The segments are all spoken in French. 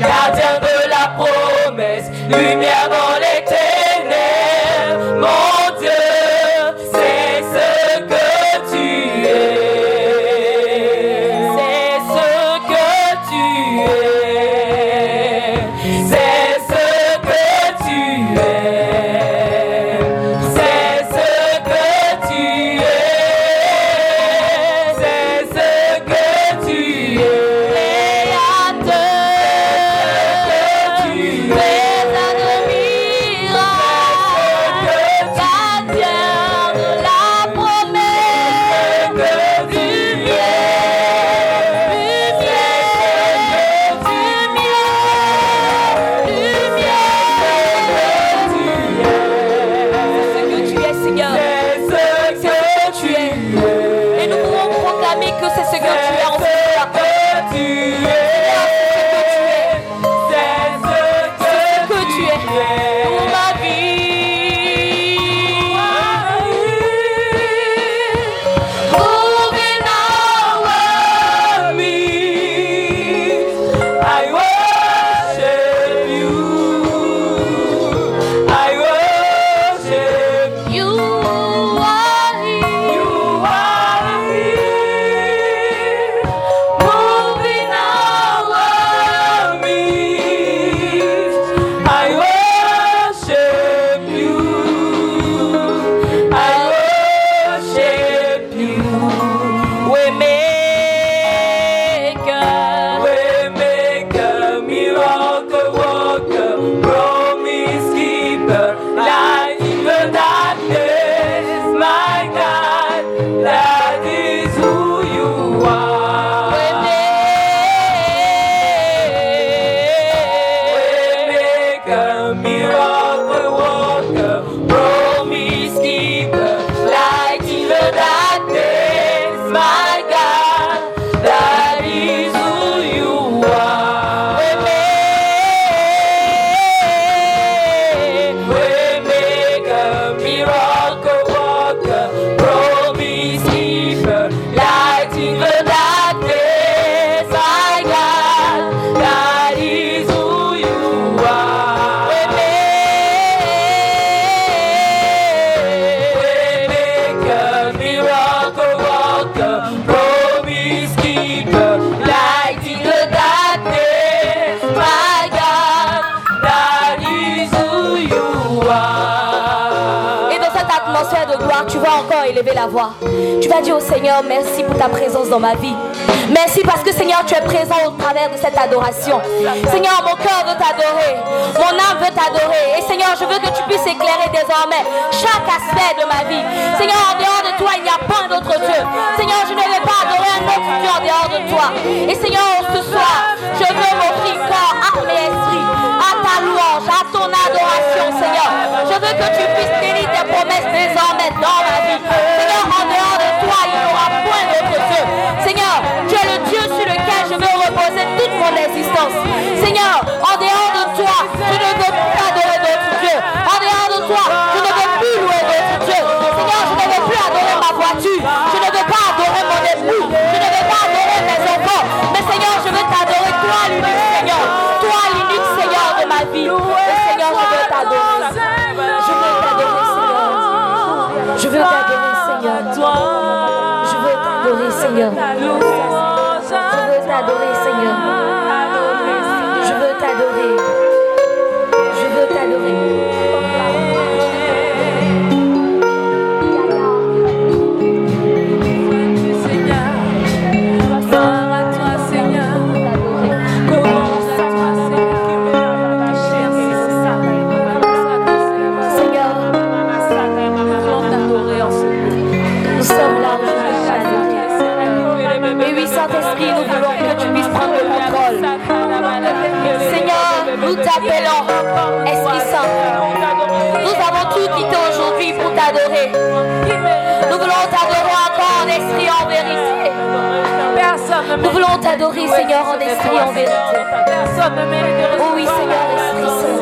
Gardien de la promesse, lumière dans les ténèbres. Dire au Seigneur, merci pour ta présence dans ma vie. Merci parce que Seigneur, tu es présent au travers de cette adoration. Seigneur, mon cœur veut t'adorer. Mon âme veut t'adorer. Et Seigneur, je veux que tu puisses éclairer désormais chaque aspect de ma vie. Seigneur, en dehors de toi, il n'y a pas d'autre Dieu. Seigneur, je ne vais pas adorer un autre Dieu en dehors de toi. Et Seigneur, ce soir, je veux m'offrir corps, âme et esprit à ta louange, à ton adoration, Seigneur. Je veux que tu puisses tenir tes promesses désormais dans ma vie. Seigneur, en dehors de Seigneur, tu es le Dieu sur lequel je veux reposer toute mon existence. Seigneur, en dehors de toi, je ne veux plus adorer d'autres dieux. En dehors de toi, je ne veux plus louer d'autres dieux. Seigneur, je ne veux plus adorer ma voiture. Je ne veux pas adorer mon époux. Je ne veux pas adorer mes enfants. Mais Seigneur, je veux t'adorer, toi l'unique Seigneur. Toi l'unique Seigneur de ma vie. Seigneur, je veux t'adorer. Je veux t'adorer, Seigneur. Je veux t'adorer, Seigneur. Je veux t'adorer, Seigneur. Je veux t'adorer, Seigneur. Je veux t'adorer. Je veux t'adorer. Voulons t'adorer, Seigneur, en esprit et en vérité. Oh oui, Seigneur, Esprit Saint.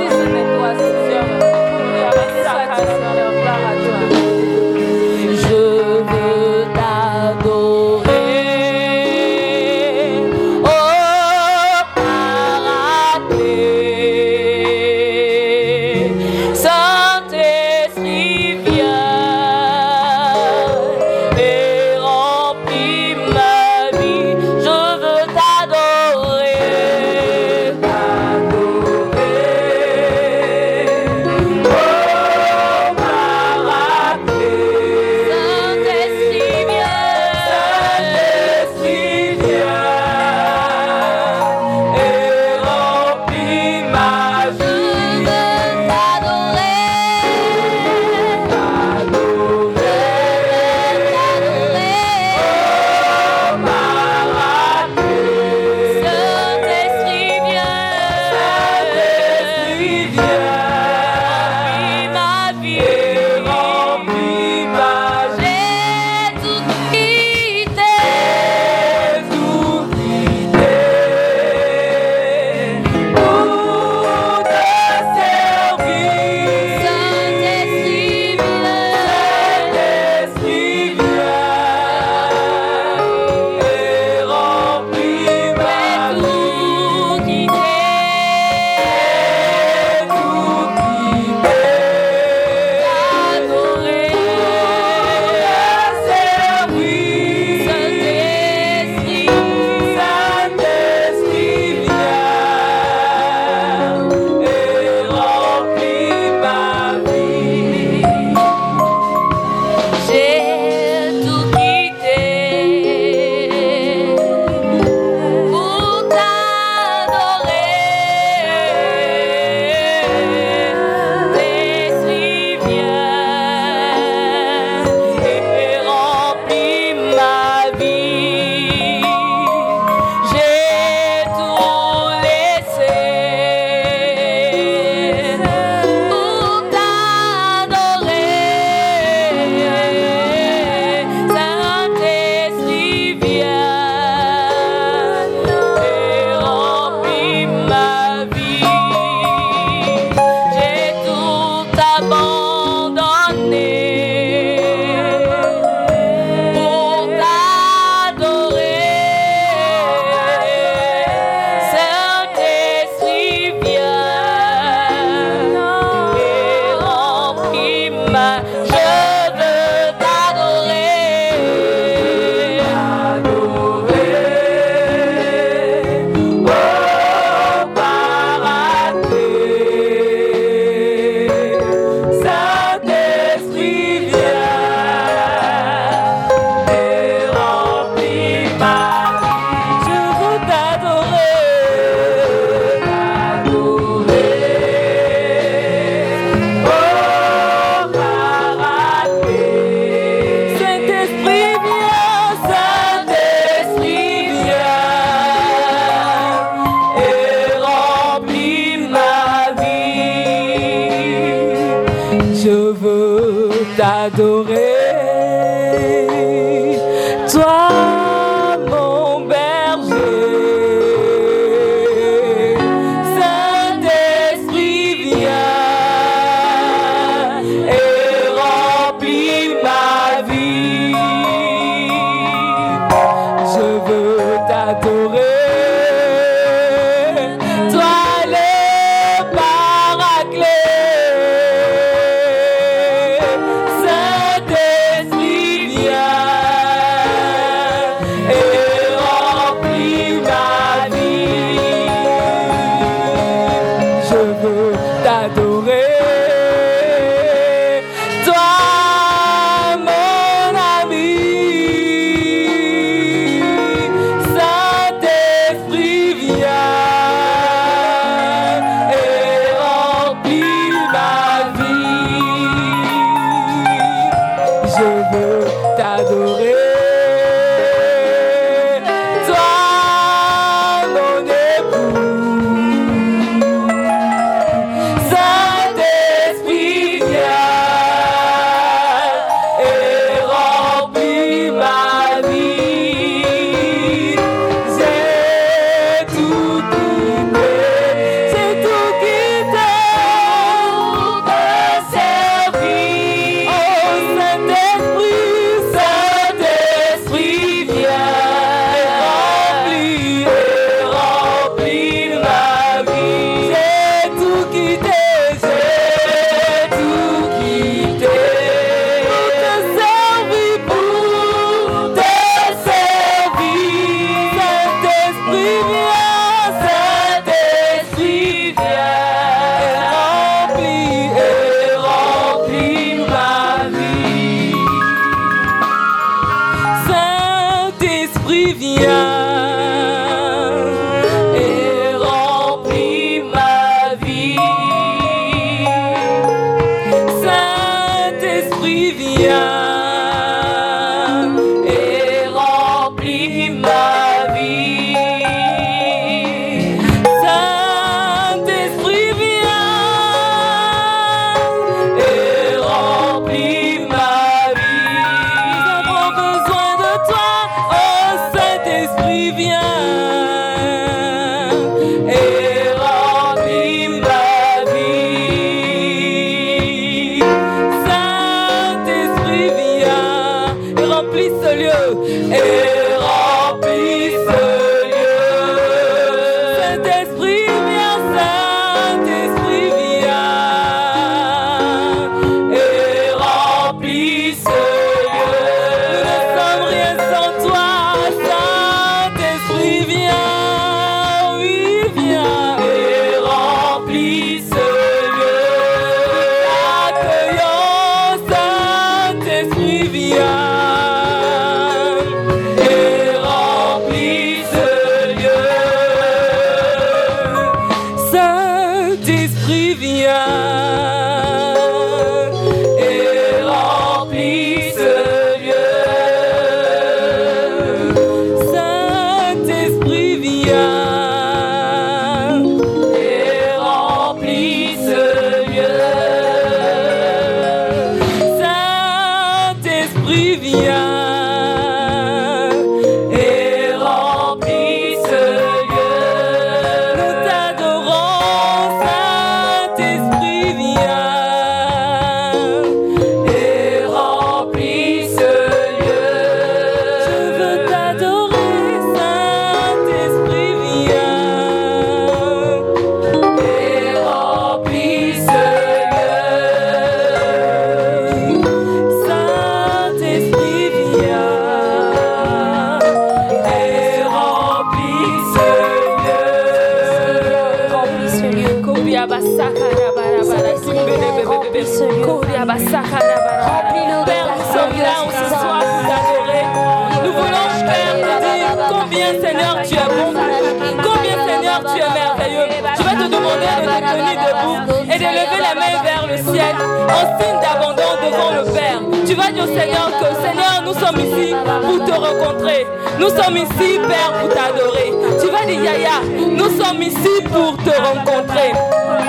Nous sommes ici, Père, pour t'adorer. Tu vas dire, Yaya, nous sommes ici pour te rencontrer.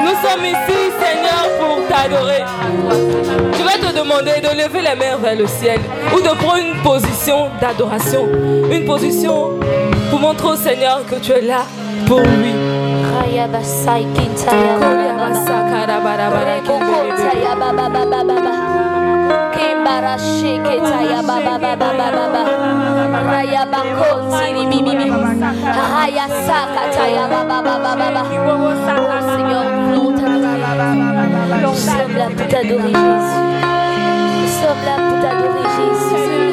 Nous sommes ici, Seigneur, pour t'adorer. Tu vas te demander de lever les mains vers le ciel ou de prendre une position d'adoration. Une position pour montrer au Seigneur que tu es là pour lui. Kimbara shake taya baba baba bako Nous sommes là pour t'adorer Jésus Nous sommes là pour t'adorer Jésus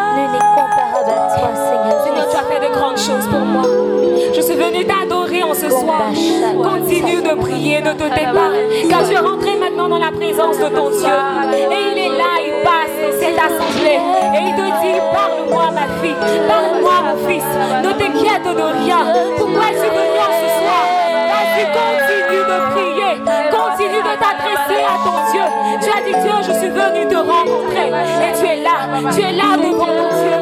Continue de prier, ne te pas. Car tu es rentré maintenant dans la présence de ton Dieu. Et il est là, il passe cette assemblée. Et il te dit, parle-moi ma fille, parle-moi mon fils. Ne t'inquiète de rien. Pourquoi es-tu venu en ce soir? Vas-y, continue de prier. Continue de t'adresser à ton Dieu. Tu as dit, Dieu, je suis venu te rencontrer. Et tu es là. Tu es là devant ton Dieu.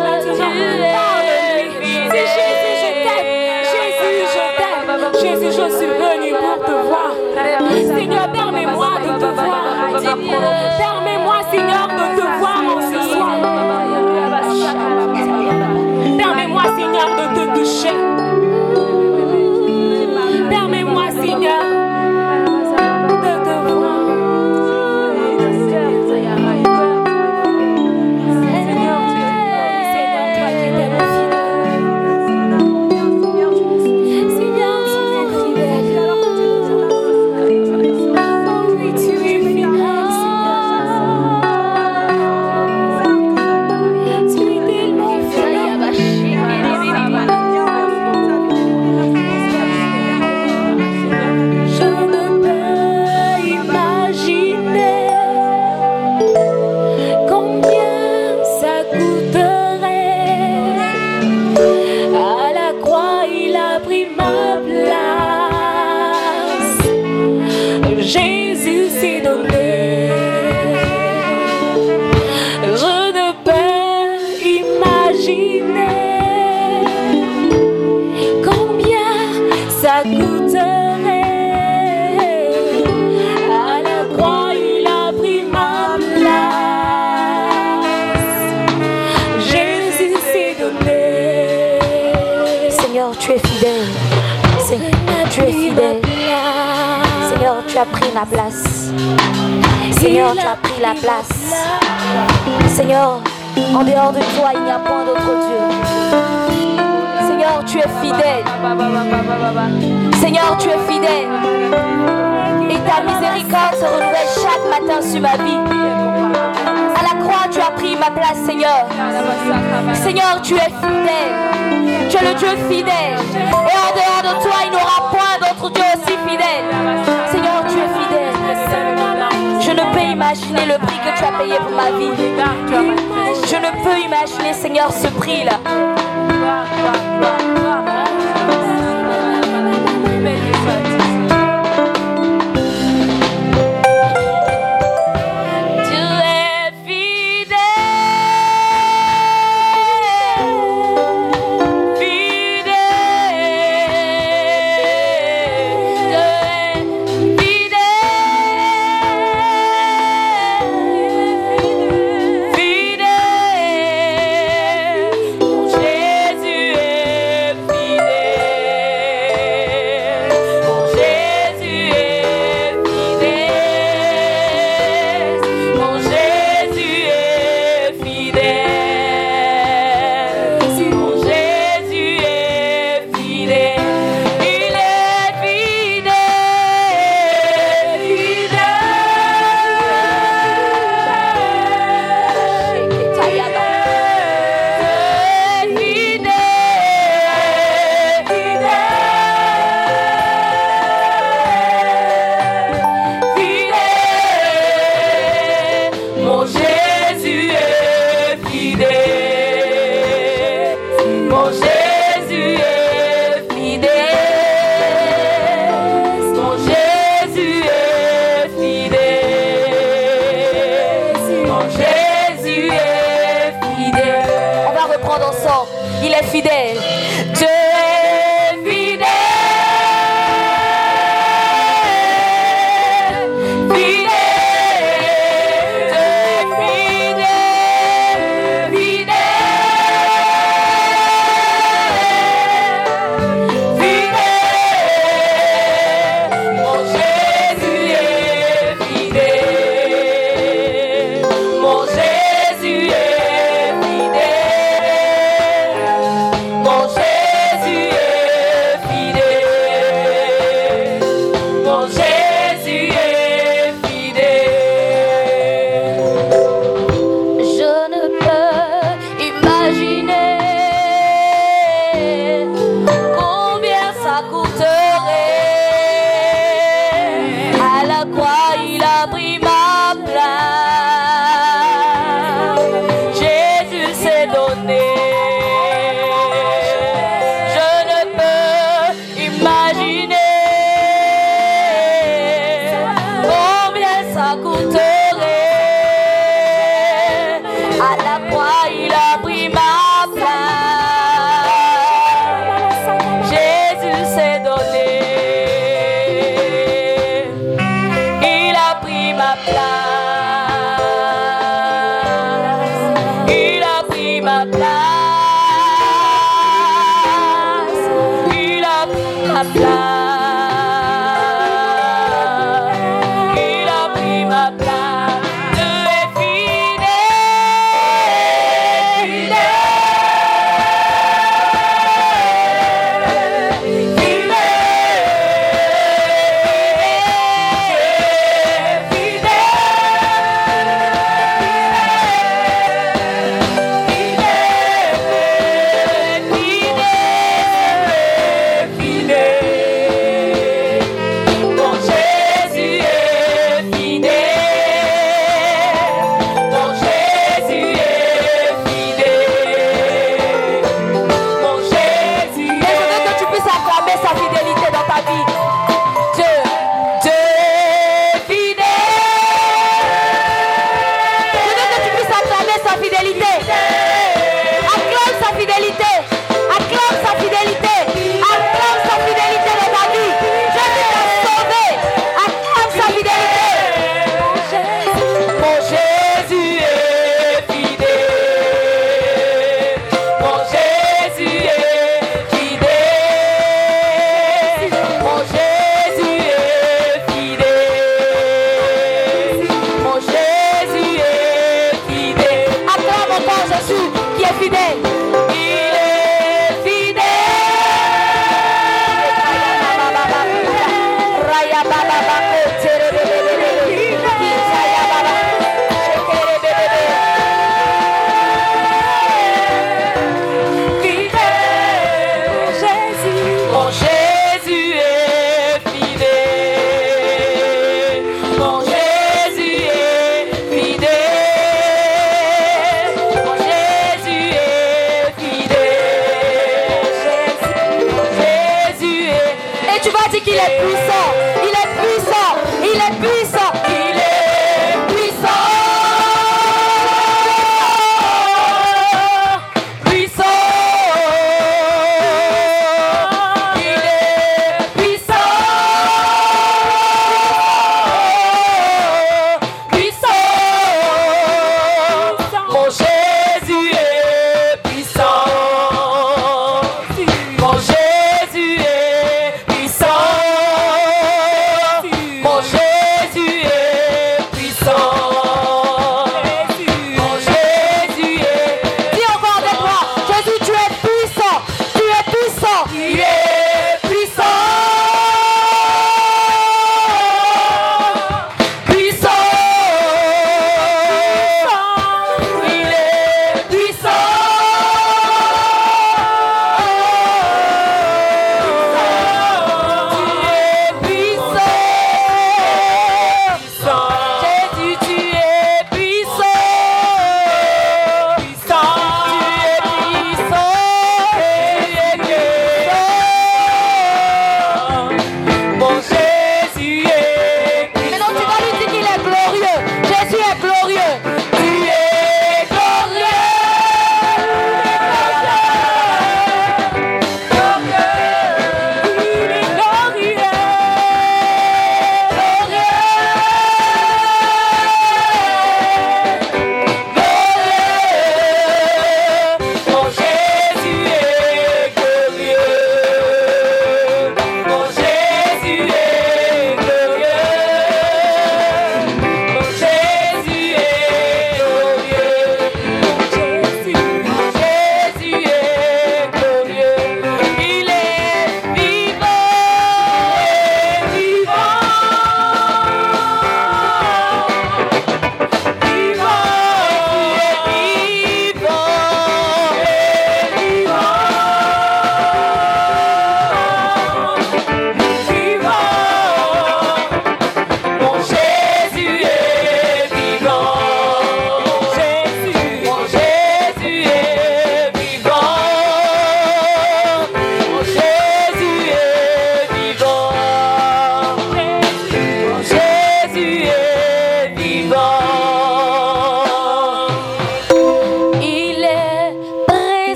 Jésus, je suis venu pour te voir. Seigneur, permets-moi de te voir. Permets-moi, Seigneur, de te voir en ce soir. Permets-moi, Seigneur, de te toucher. Place. Seigneur, tu as pris la place. Seigneur, en dehors de toi, il n'y a point d'autre Dieu. Seigneur, tu es fidèle. Seigneur, tu es fidèle. Et ta miséricorde se renouvelle chaque matin sur ma vie. À la croix, tu as pris ma place, Seigneur. Seigneur, tu es fidèle. Tu es le Dieu fidèle. Et en dehors de toi, il n'y aura point d'autre Dieu aussi fidèle. Seigneur, tu es fidèle. Je ne peux imaginer le prix que tu as payé pour ma vie. Je ne peux imaginer, Seigneur, ce prix-là.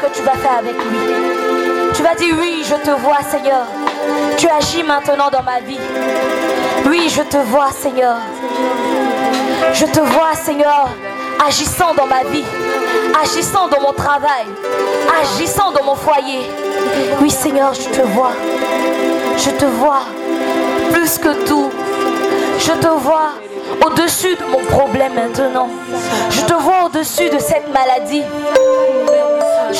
que tu vas faire avec lui. Tu vas dire oui, je te vois Seigneur. Tu agis maintenant dans ma vie. Oui, je te vois Seigneur. Je te vois Seigneur agissant dans ma vie, agissant dans mon travail, agissant dans mon foyer. Oui Seigneur, je te vois. Je te vois plus que tout. Je te vois au-dessus de mon problème maintenant. Je te vois au-dessus de cette maladie.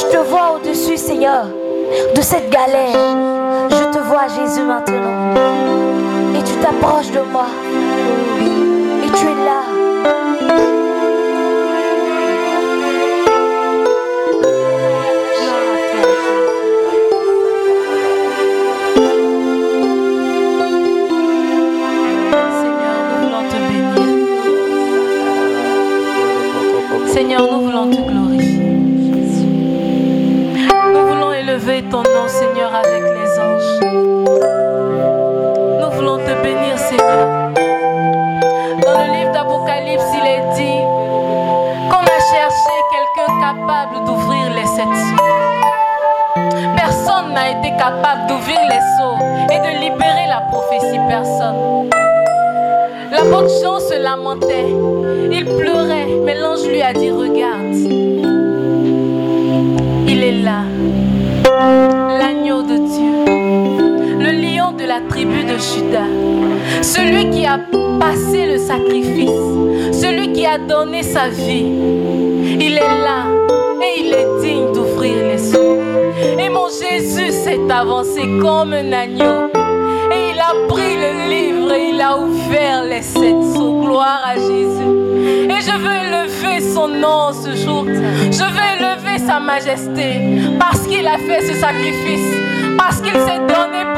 Je te vois au-dessus, Seigneur, de cette galère. Je te vois, Jésus, maintenant. Et tu t'approches de moi. Seigneur, avec les anges. Nous voulons te bénir, Seigneur. Dans le livre d'Apocalypse, il est dit qu'on a cherché quelqu'un capable d'ouvrir les sept sceaux. Personne n'a été capable d'ouvrir les sceaux et de libérer la prophétie. Personne. L'apôtre Jean se lamentait. Il pleurait, mais l'ange lui a dit, regarde. Il est là. De Judas. Celui qui a passé le sacrifice. Celui qui a donné sa vie. Il est là. Et il est digne d'ouvrir les sceaux. Et mon Jésus s'est avancé comme un agneau. Et il a pris le livre et il a ouvert les sept sceaux. Gloire à Jésus. Et je veux élever son nom ce jour. Je veux élever sa majesté parce qu'il a fait ce sacrifice. Parce qu'il s'est donné.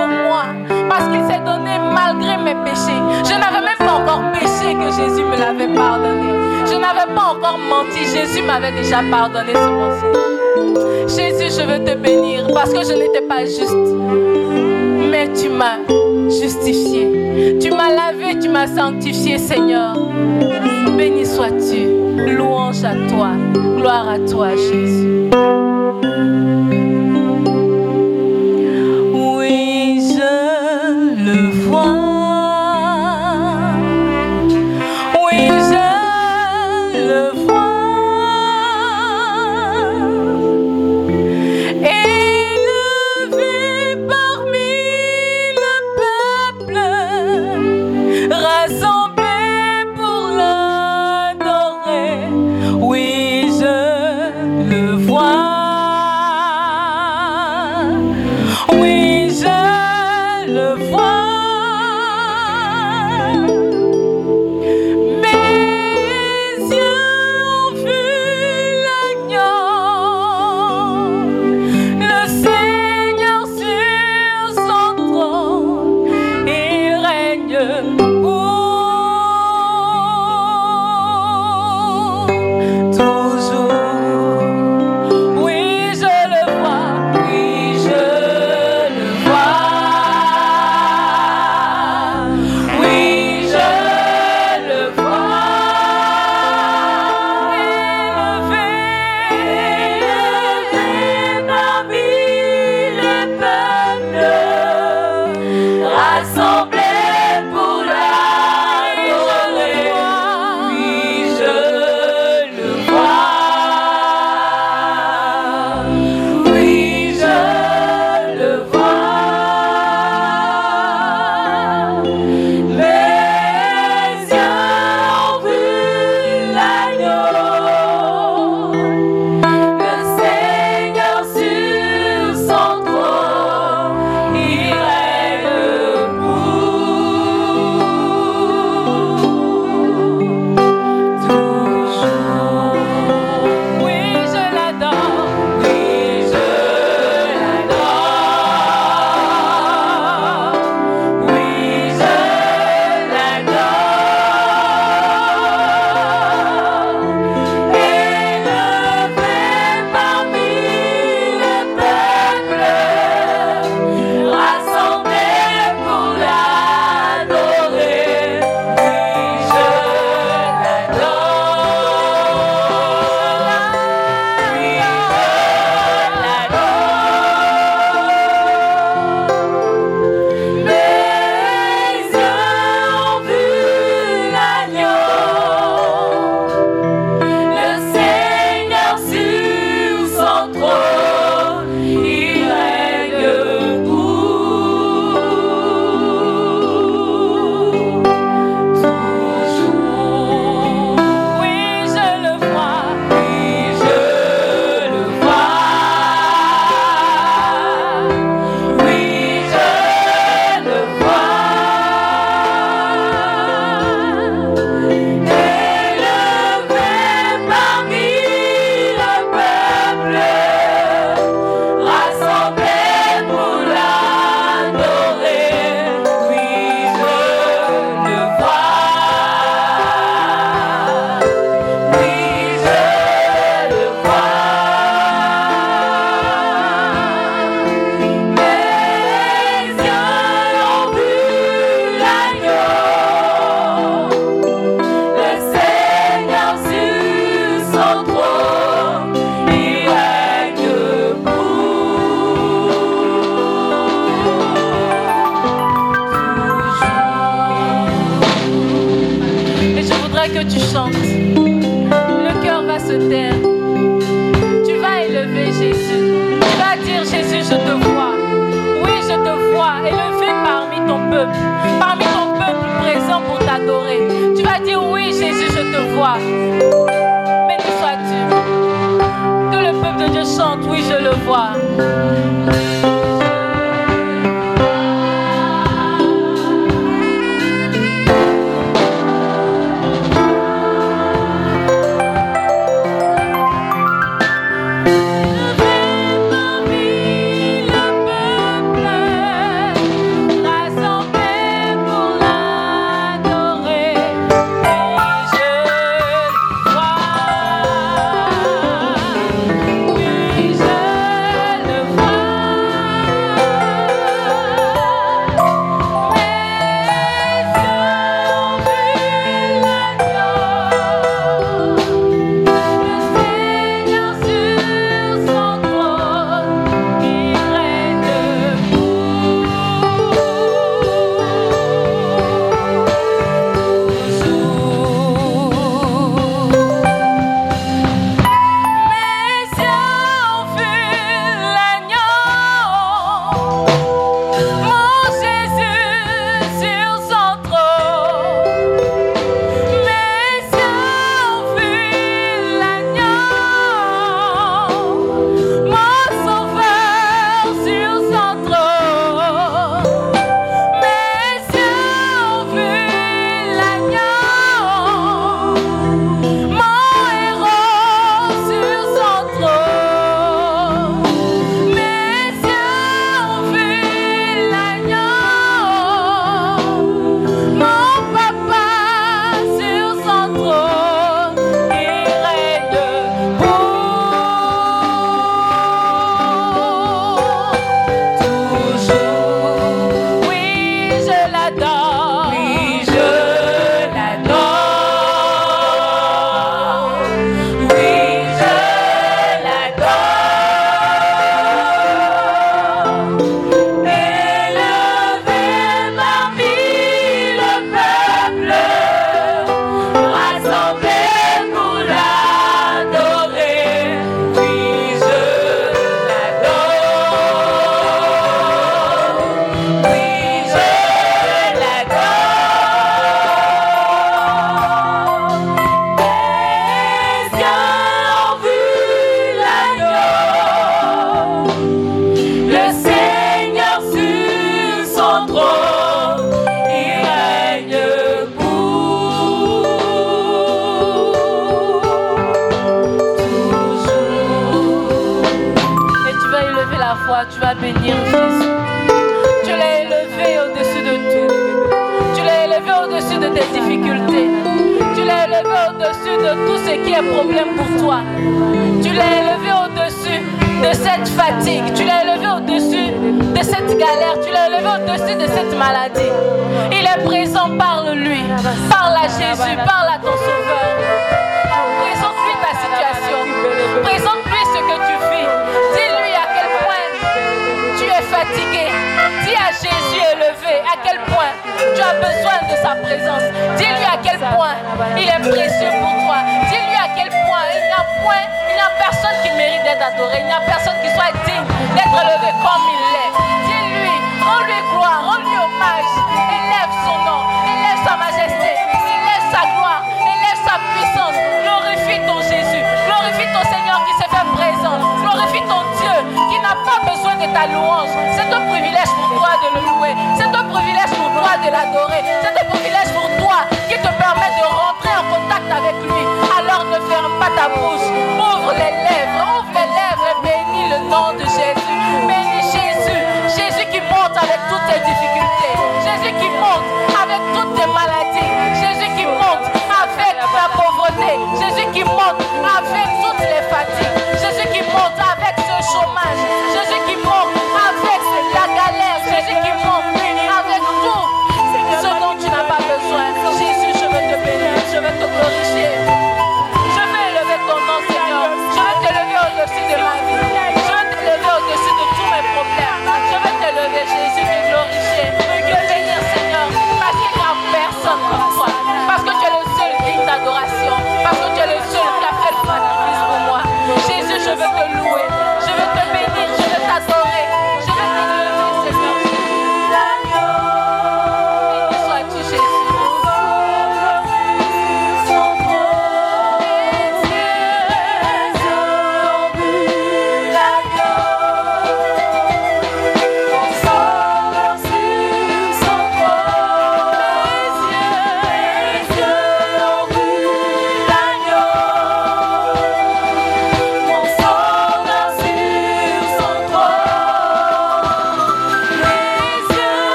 Parce qu'il s'est donné malgré mes péchés. Je n'avais même pas encore péché que Jésus me l'avait pardonné. Je n'avais pas encore menti. Jésus m'avait déjà pardonné ce mon Jésus, je veux te bénir parce que je n'étais pas juste. Mais tu m'as justifié. Tu m'as lavé, tu m'as sanctifié, Seigneur. Béni sois-tu. Louange à toi. Gloire à toi, Jésus.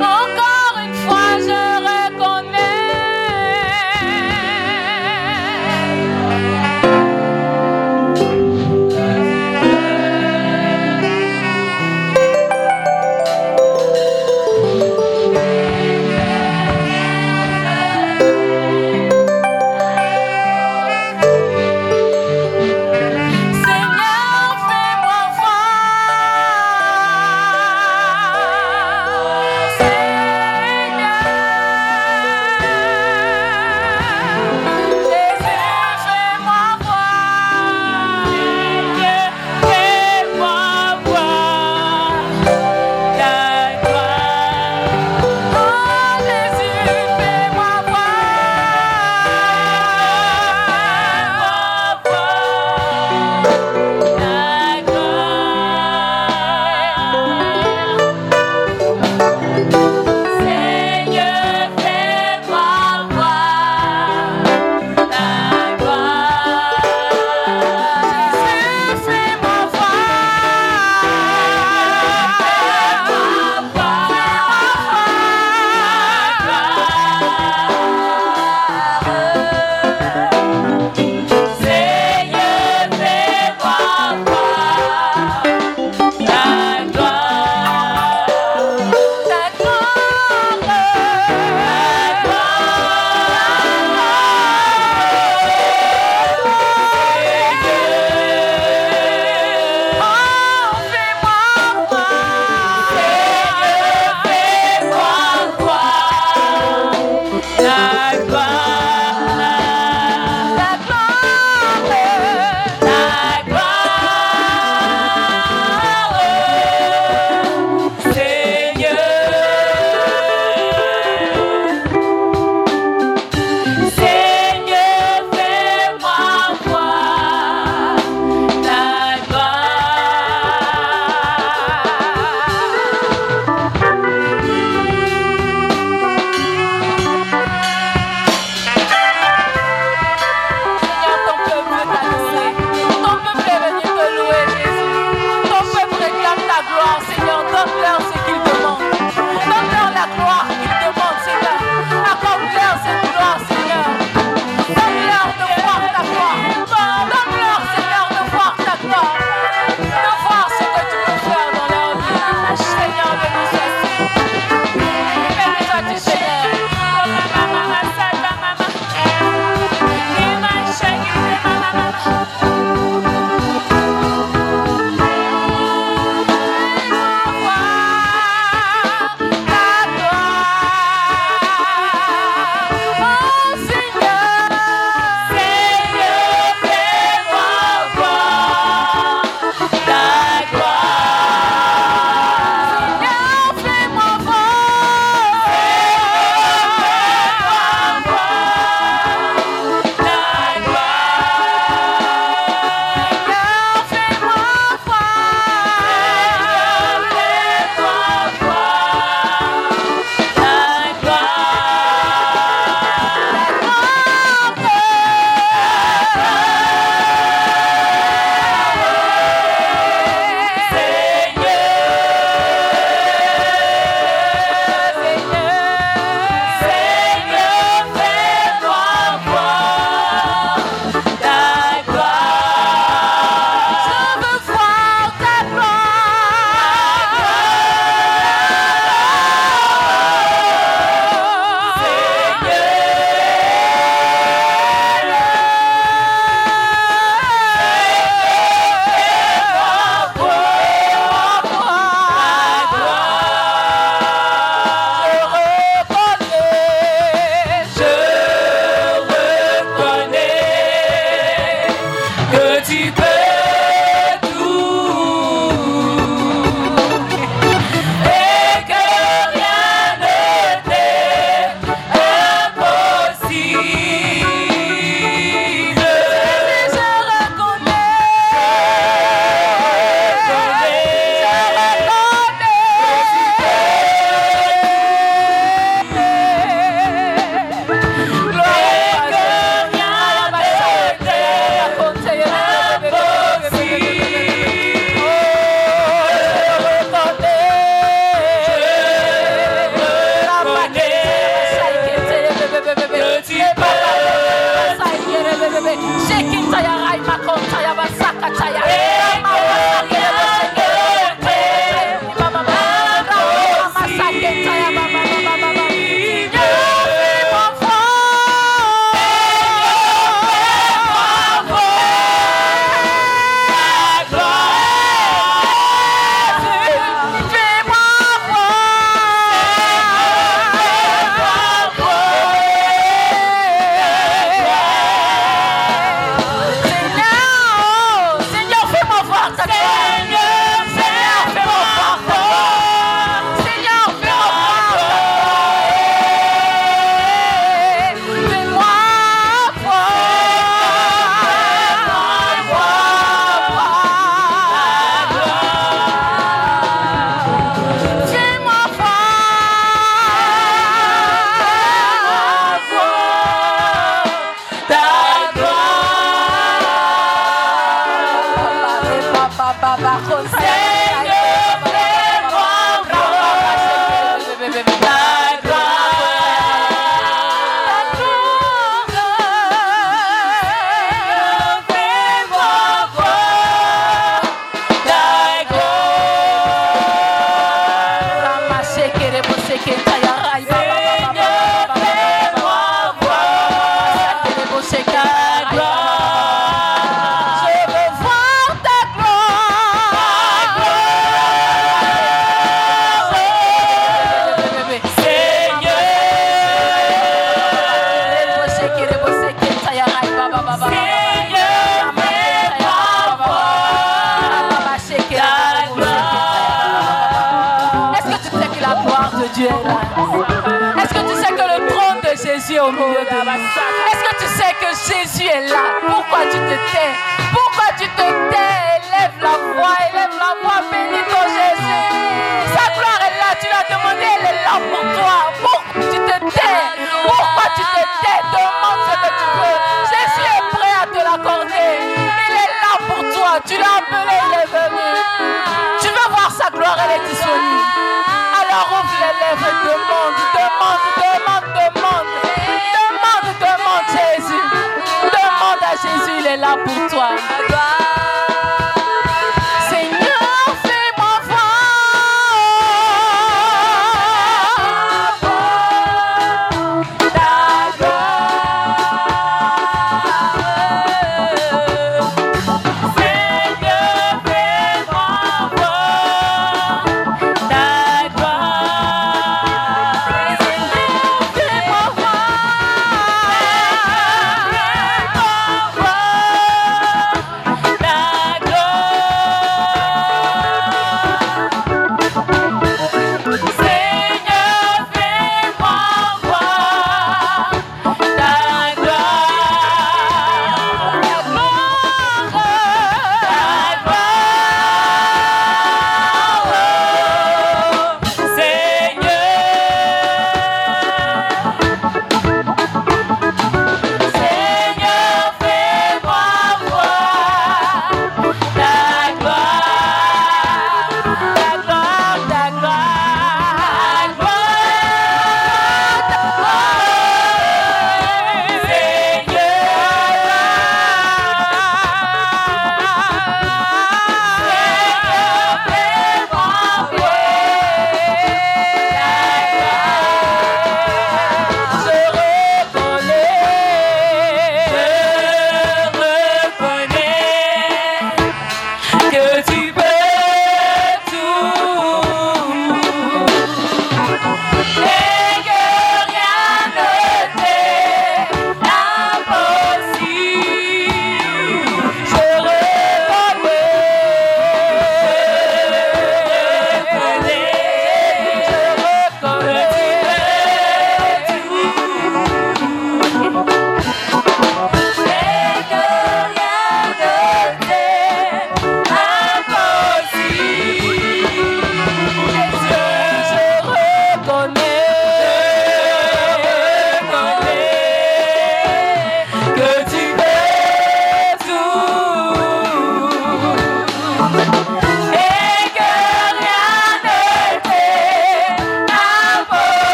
Encore une fois, je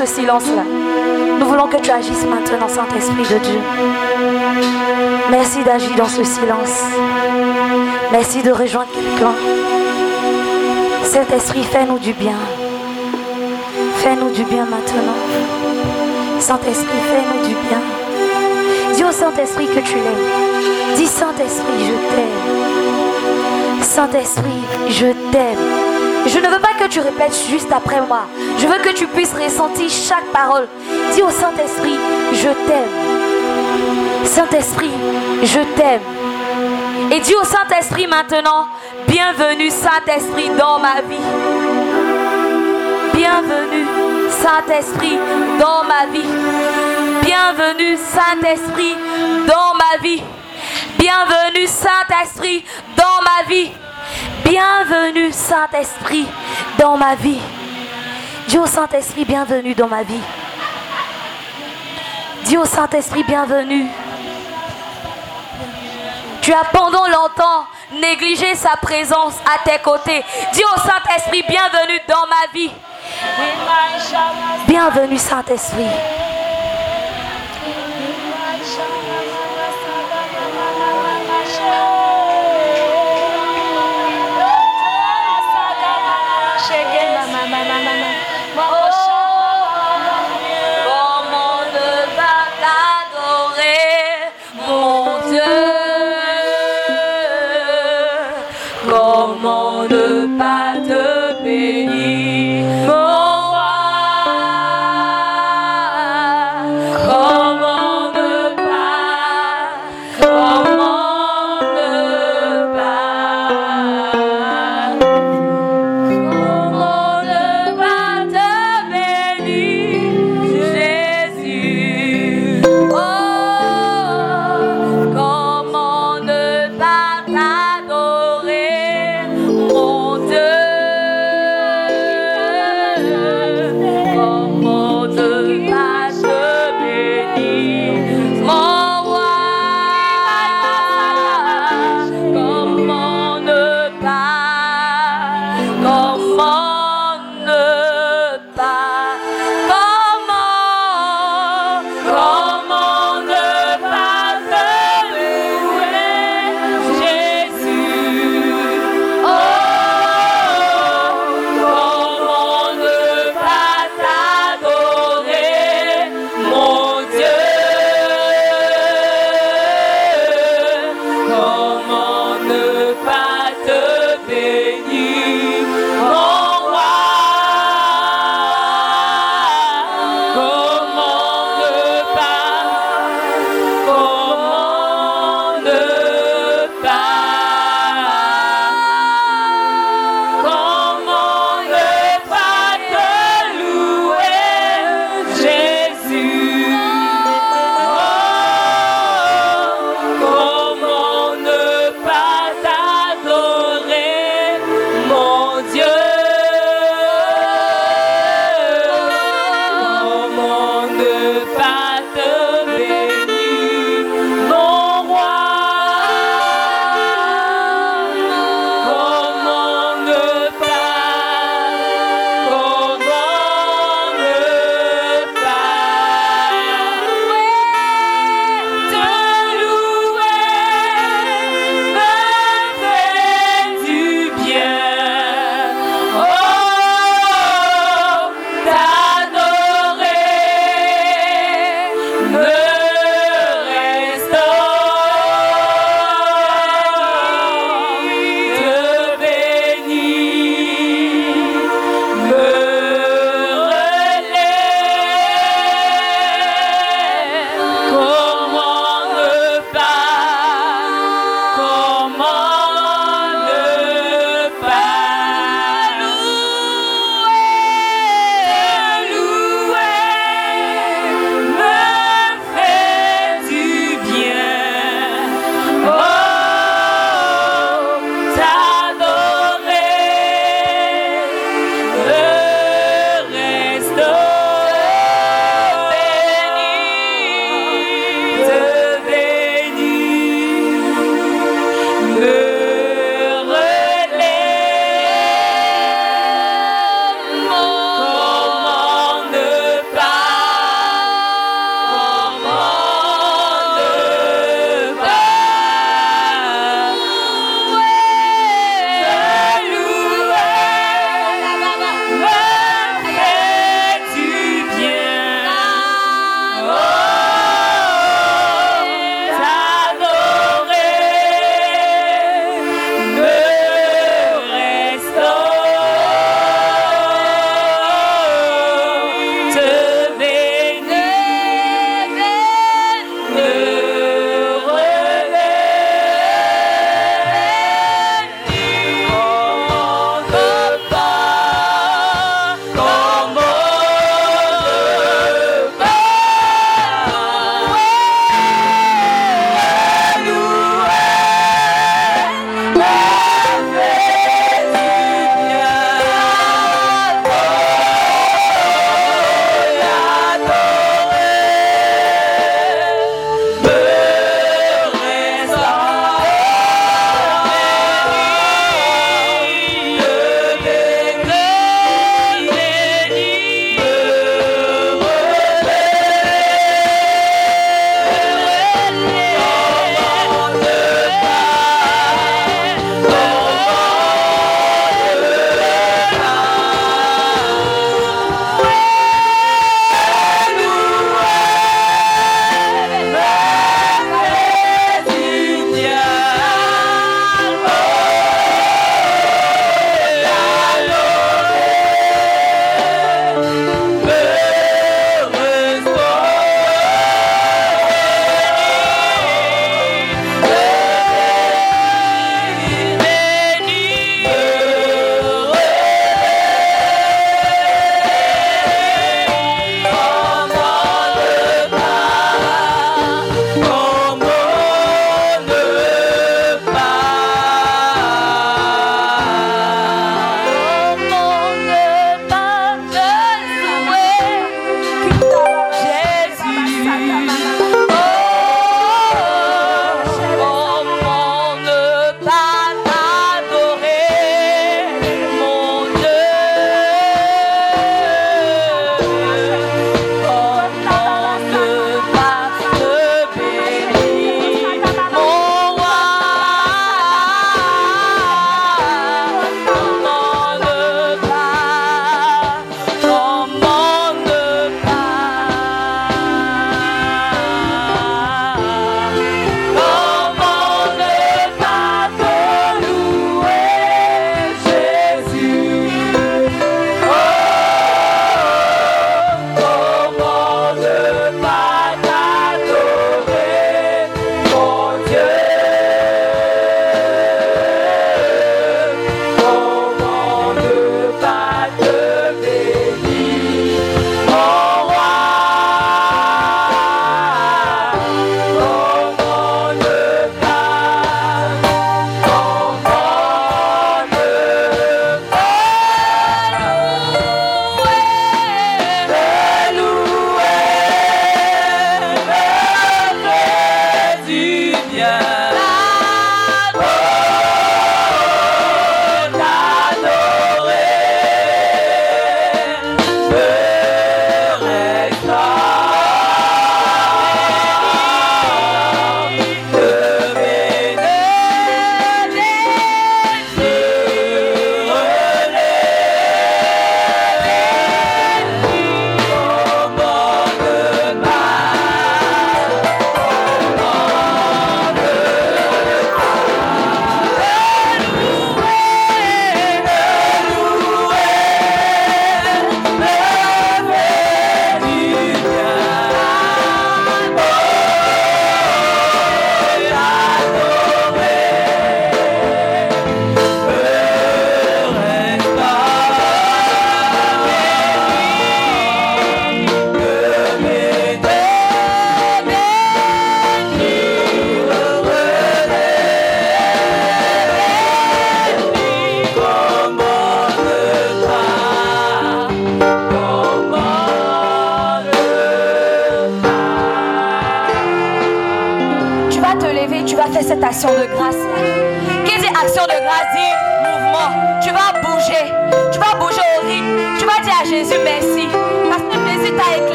ce silence-là. Nous voulons que tu agisses maintenant, Saint-Esprit de Dieu. Merci d'agir dans ce silence. Merci de rejoindre quelqu'un. Saint-Esprit, fais-nous du bien. Fais-nous du bien maintenant. Saint-Esprit, fais-nous du bien. Dis au Saint-Esprit que tu l'aimes. Dis Saint-Esprit, je t'aime. Saint-Esprit, je t'aime. Je ne veux pas que tu répètes juste après moi. Je veux que tu puisses ressentir chaque parole. Dis au Saint-Esprit, je t'aime. Saint-Esprit, je t'aime. Et dis au Saint-Esprit maintenant, bienvenue Saint-Esprit dans ma vie. Bienvenue Saint-Esprit dans ma vie. Bienvenue Saint-Esprit dans ma vie. Bienvenue Saint-Esprit dans ma vie. Bienvenue Saint-Esprit dans ma vie. Dis au Saint-Esprit, bienvenue dans ma vie. Dis au Saint-Esprit, bienvenue. Tu as pendant longtemps négligé sa présence à tes côtés. Dis au Saint-Esprit, bienvenue dans ma vie. Bienvenue Saint-Esprit.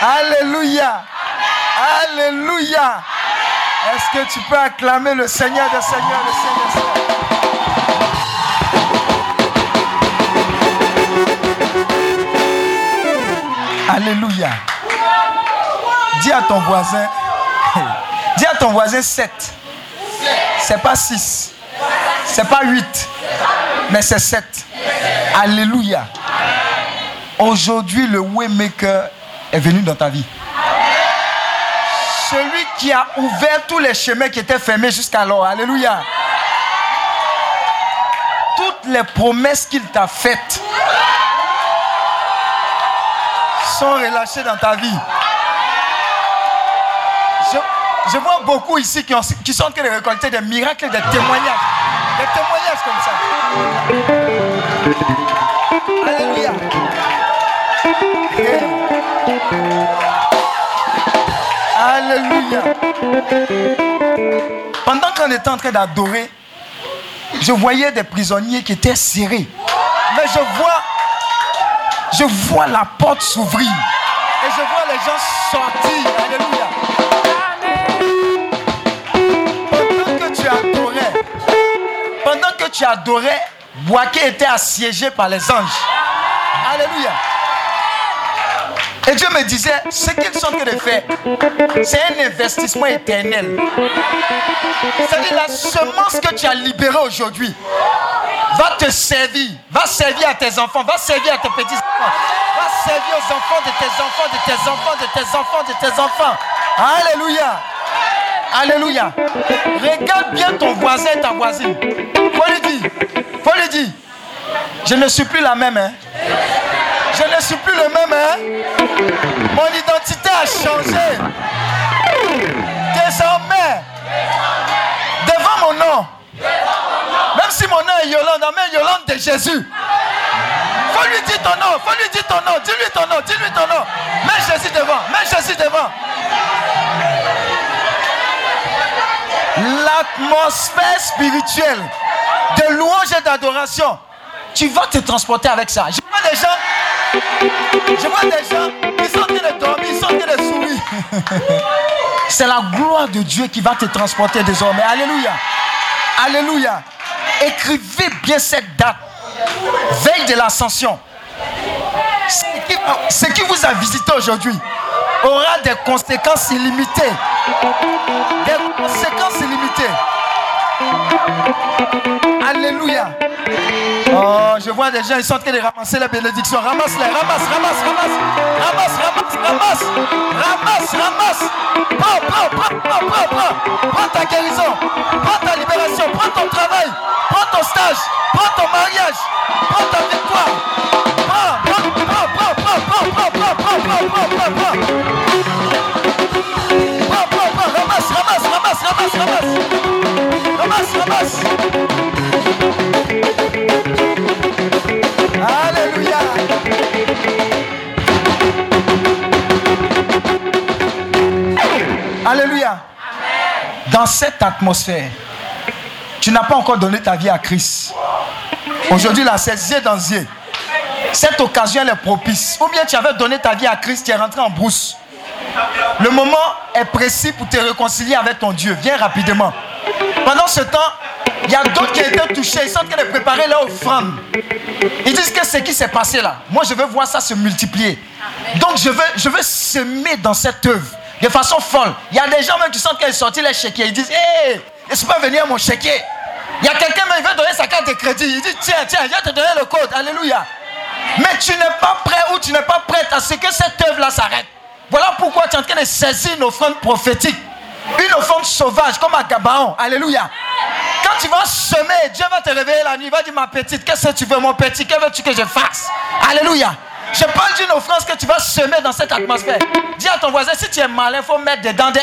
Alléluia. Alléluia. Est-ce que tu peux acclamer le Seigneur des Seigneurs, le Seigneur des Seigneurs? Alléluia. Dis à ton voisin, dis à ton voisin 7. C'est pas 6. C'est pas 8. Mais c'est 7. Alléluia. Aujourd'hui, le Waymaker est venu dans ta vie. Celui qui a ouvert tous les chemins qui étaient fermés jusqu'alors. Alléluia. Toutes les promesses qu'il t'a faites sont relâchées dans ta vie. Je, vois beaucoup ici qui, qui sont en train de récolter des miracles, des témoignages. Des témoignages comme ça. Alléluia. Alléluia. Pendant qu'on était en train d'adorer, je voyais des prisonniers qui étaient serrés. Mais je vois, je vois la porte s'ouvrir. Et je vois les gens sortir. Alléluia. Pendant que tu adorais, pendant que tu adorais, Boaké était assiégé par les anges. Alléluia. Et Dieu me disait, ce qu'ils sont en train de faire, c'est un investissement éternel. C'est-à-dire la semence que tu as libérée aujourd'hui va te servir, va servir à tes enfants, va servir à tes petits-enfants, va servir aux enfants de tes enfants, de tes enfants, de tes enfants, de tes enfants. Alléluia. Alléluia. Regarde bien ton voisin et ta voisine. Faut lui dire, faut lui dire, je ne suis plus la même. Hein. Je ne suis plus le même. Hein? Mon identité a changé. Désormais, devant mon nom, même si mon nom est Yolande, mais Yolande de Jésus. Faut lui dire ton nom, faut lui dire ton nom, dis-lui ton nom, dis-lui ton nom. Mets Jésus devant, mets Jésus devant. L'atmosphère spirituelle de louange et d'adoration, tu vas te transporter avec ça. Je vois des gens je vois des gens, ils sont en train de dormir, ils sont en train de sourire. C'est la gloire de Dieu qui va te transporter désormais. Alléluia. Alléluia. Écrivez bien cette date. Veille de l'ascension. Ce qui vous a visité aujourd'hui aura des conséquences illimitées. Des conséquences illimitées. Alléluia. Oh, je vois des gens, ils sont en train de ramasser les bénédictions. Ramasse-les, ramasse, ramasse, ramasse. Ramasse, ramasse, ramasse. Ramasse, ramasse. Prends, prends, prends, prends, prends, prends. Ta guérison. Prends ta libération. Prends ton travail. Prends ton stage. Prends ton mariage. Prends ta victoire. Prends, prends, prends, prends, prends, prends, prends, prends, prends, prends, prends, ramasse, ramasse, ramasse, ramasse. Alléluia. Alléluia. Dans cette atmosphère, tu n'as pas encore donné ta vie à Christ. Aujourd'hui, là, c'est yeux dans yeux. Cette occasion, elle est propice. Ou bien tu avais donné ta vie à Christ, tu es rentré en brousse. Le moment est précis pour te réconcilier avec ton Dieu. Viens rapidement. Pendant ce temps, il y a d'autres qui été touchés. Ils sont en train de préparer leur offrande. Ils disent que ce qui s'est passé là, moi je veux voir ça se multiplier. Donc je veux, je veux semer dans cette œuvre de façon folle. Il y a des gens même qui sont en train de les chéquiers. Ils disent Hé, hey, laisse pas venir mon chéquier? Il y a quelqu'un qui veut donner sa carte de crédit. Il dit Tiens, tiens, je te donner le code. Alléluia. Mais tu n'es pas prêt ou tu n'es pas prête à ce que cette œuvre là s'arrête. Voilà pourquoi tu es en train de saisir une offrande prophétique. Une offrande sauvage comme à Gabaon. Alléluia. Quand tu vas semer, Dieu va te réveiller la nuit. Il va dire Ma petite, qu'est-ce que tu veux, mon petit Que veux-tu que je fasse? Alléluia. Je parle d'une offrande que tu vas semer dans cette atmosphère. Dis à ton voisin Si tu es malin, il faut mettre dedans des.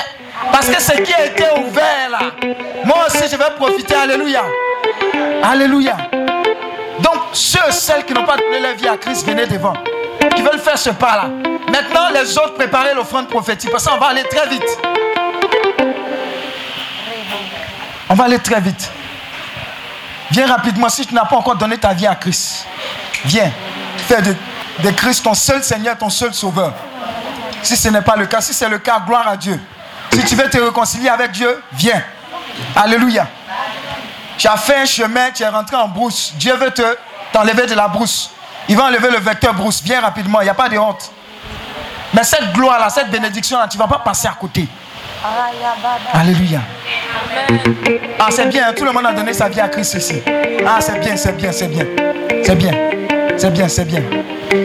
Parce que ce qui a été ouvert là, moi aussi je vais profiter. Alléluia. Alléluia. Donc, ceux celles qui n'ont pas donné leur vie à Christ, venez devant. Qui veulent faire ce pas-là. Maintenant, les autres, préparez l'offrande prophétique. Parce qu'on va aller très vite. On va aller très vite. Viens rapidement si tu n'as pas encore donné ta vie à Christ. Viens. Fais de, Christ, ton seul Seigneur, ton seul Sauveur. Si ce n'est pas le cas, si c'est le cas, gloire à Dieu. Si tu veux te réconcilier avec Dieu, viens. Alléluia. Tu as fait un chemin, tu es rentré en brousse. Dieu veut te t'enlever de la brousse. Il va enlever le vecteur brousse bien rapidement. Il n'y a pas de honte. Mais cette gloire-là, cette bénédiction-là, tu ne vas pas passer à côté. Alléluia. Ah, c'est bien. Tout le monde a donné sa vie à Christ ici. Ah, c'est bien, c'est bien, c'est bien. C'est bien. C'est bien, c'est bien.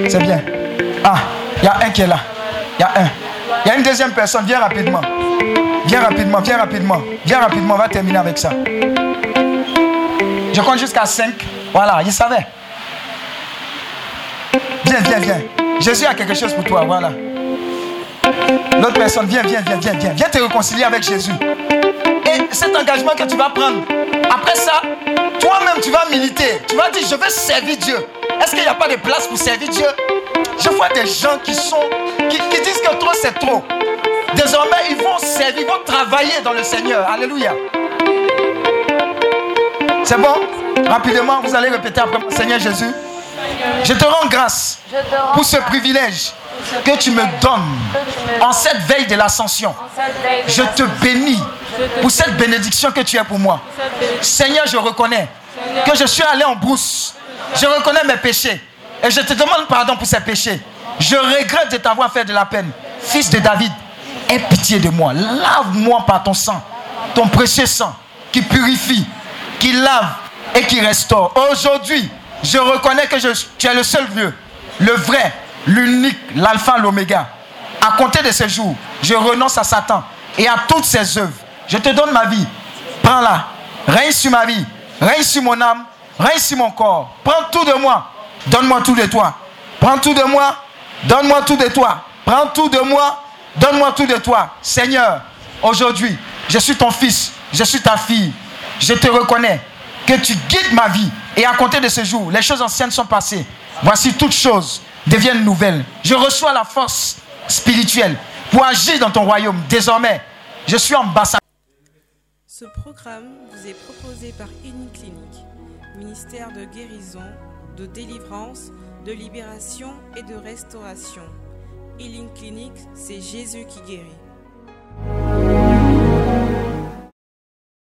C'est bien. Ah, il y a un qui est là. Il y a un. Il y a une deuxième personne. Viens rapidement. Viens rapidement, viens rapidement. Viens rapidement. On va terminer avec ça. Je compte jusqu'à 5. Voilà, il savait. Viens, viens, viens. Jésus a quelque chose pour toi. Voilà. L'autre personne, viens, viens, viens, viens, viens. Viens te réconcilier avec Jésus. Et cet engagement que tu vas prendre, après ça, toi-même, tu vas militer. Tu vas dire, je veux servir Dieu. Est-ce qu'il n'y a pas de place pour servir Dieu? Je vois des gens qui sont, qui, qui disent que trop, c'est trop. Désormais, ils vont servir, ils vont travailler dans le Seigneur. Alléluia. C'est bon? Rapidement, vous allez répéter après Seigneur Jésus. Je te rends grâce pour ce privilège que tu me donnes en cette veille de l'ascension. Je te bénis pour cette bénédiction que tu as pour moi. Seigneur, je reconnais que je suis allé en brousse. Je reconnais mes péchés. Et je te demande pardon pour ces péchés. Je regrette de t'avoir fait de la peine. Fils de David, aie pitié de moi. Lave-moi par ton sang. Ton précieux sang qui purifie, qui lave et qui restaure. Aujourd'hui, je reconnais que je, tu es le seul Dieu, le vrai, l'unique, l'alpha, l'oméga. À compter de ces jours, je renonce à Satan et à toutes ses œuvres. Je te donne ma vie. Prends-la. Règne sur ma vie. Règne sur mon âme. Règne sur mon corps. Prends tout de moi. Donne-moi tout de toi. Prends tout de moi. Donne-moi tout de toi. Prends tout de moi. Donne-moi tout de toi. Seigneur, aujourd'hui, je suis ton fils. Je suis ta fille. Je te reconnais que tu guides ma vie. Et à compter de ce jour, les choses anciennes sont passées. Voici toutes choses deviennent nouvelles. Je reçois la force spirituelle pour agir dans ton royaume. Désormais, je suis ambassadeur. Ce programme vous est proposé par Clinique, ministère de guérison, de délivrance, de libération et de restauration. Healing Clinique, c'est Jésus qui guérit.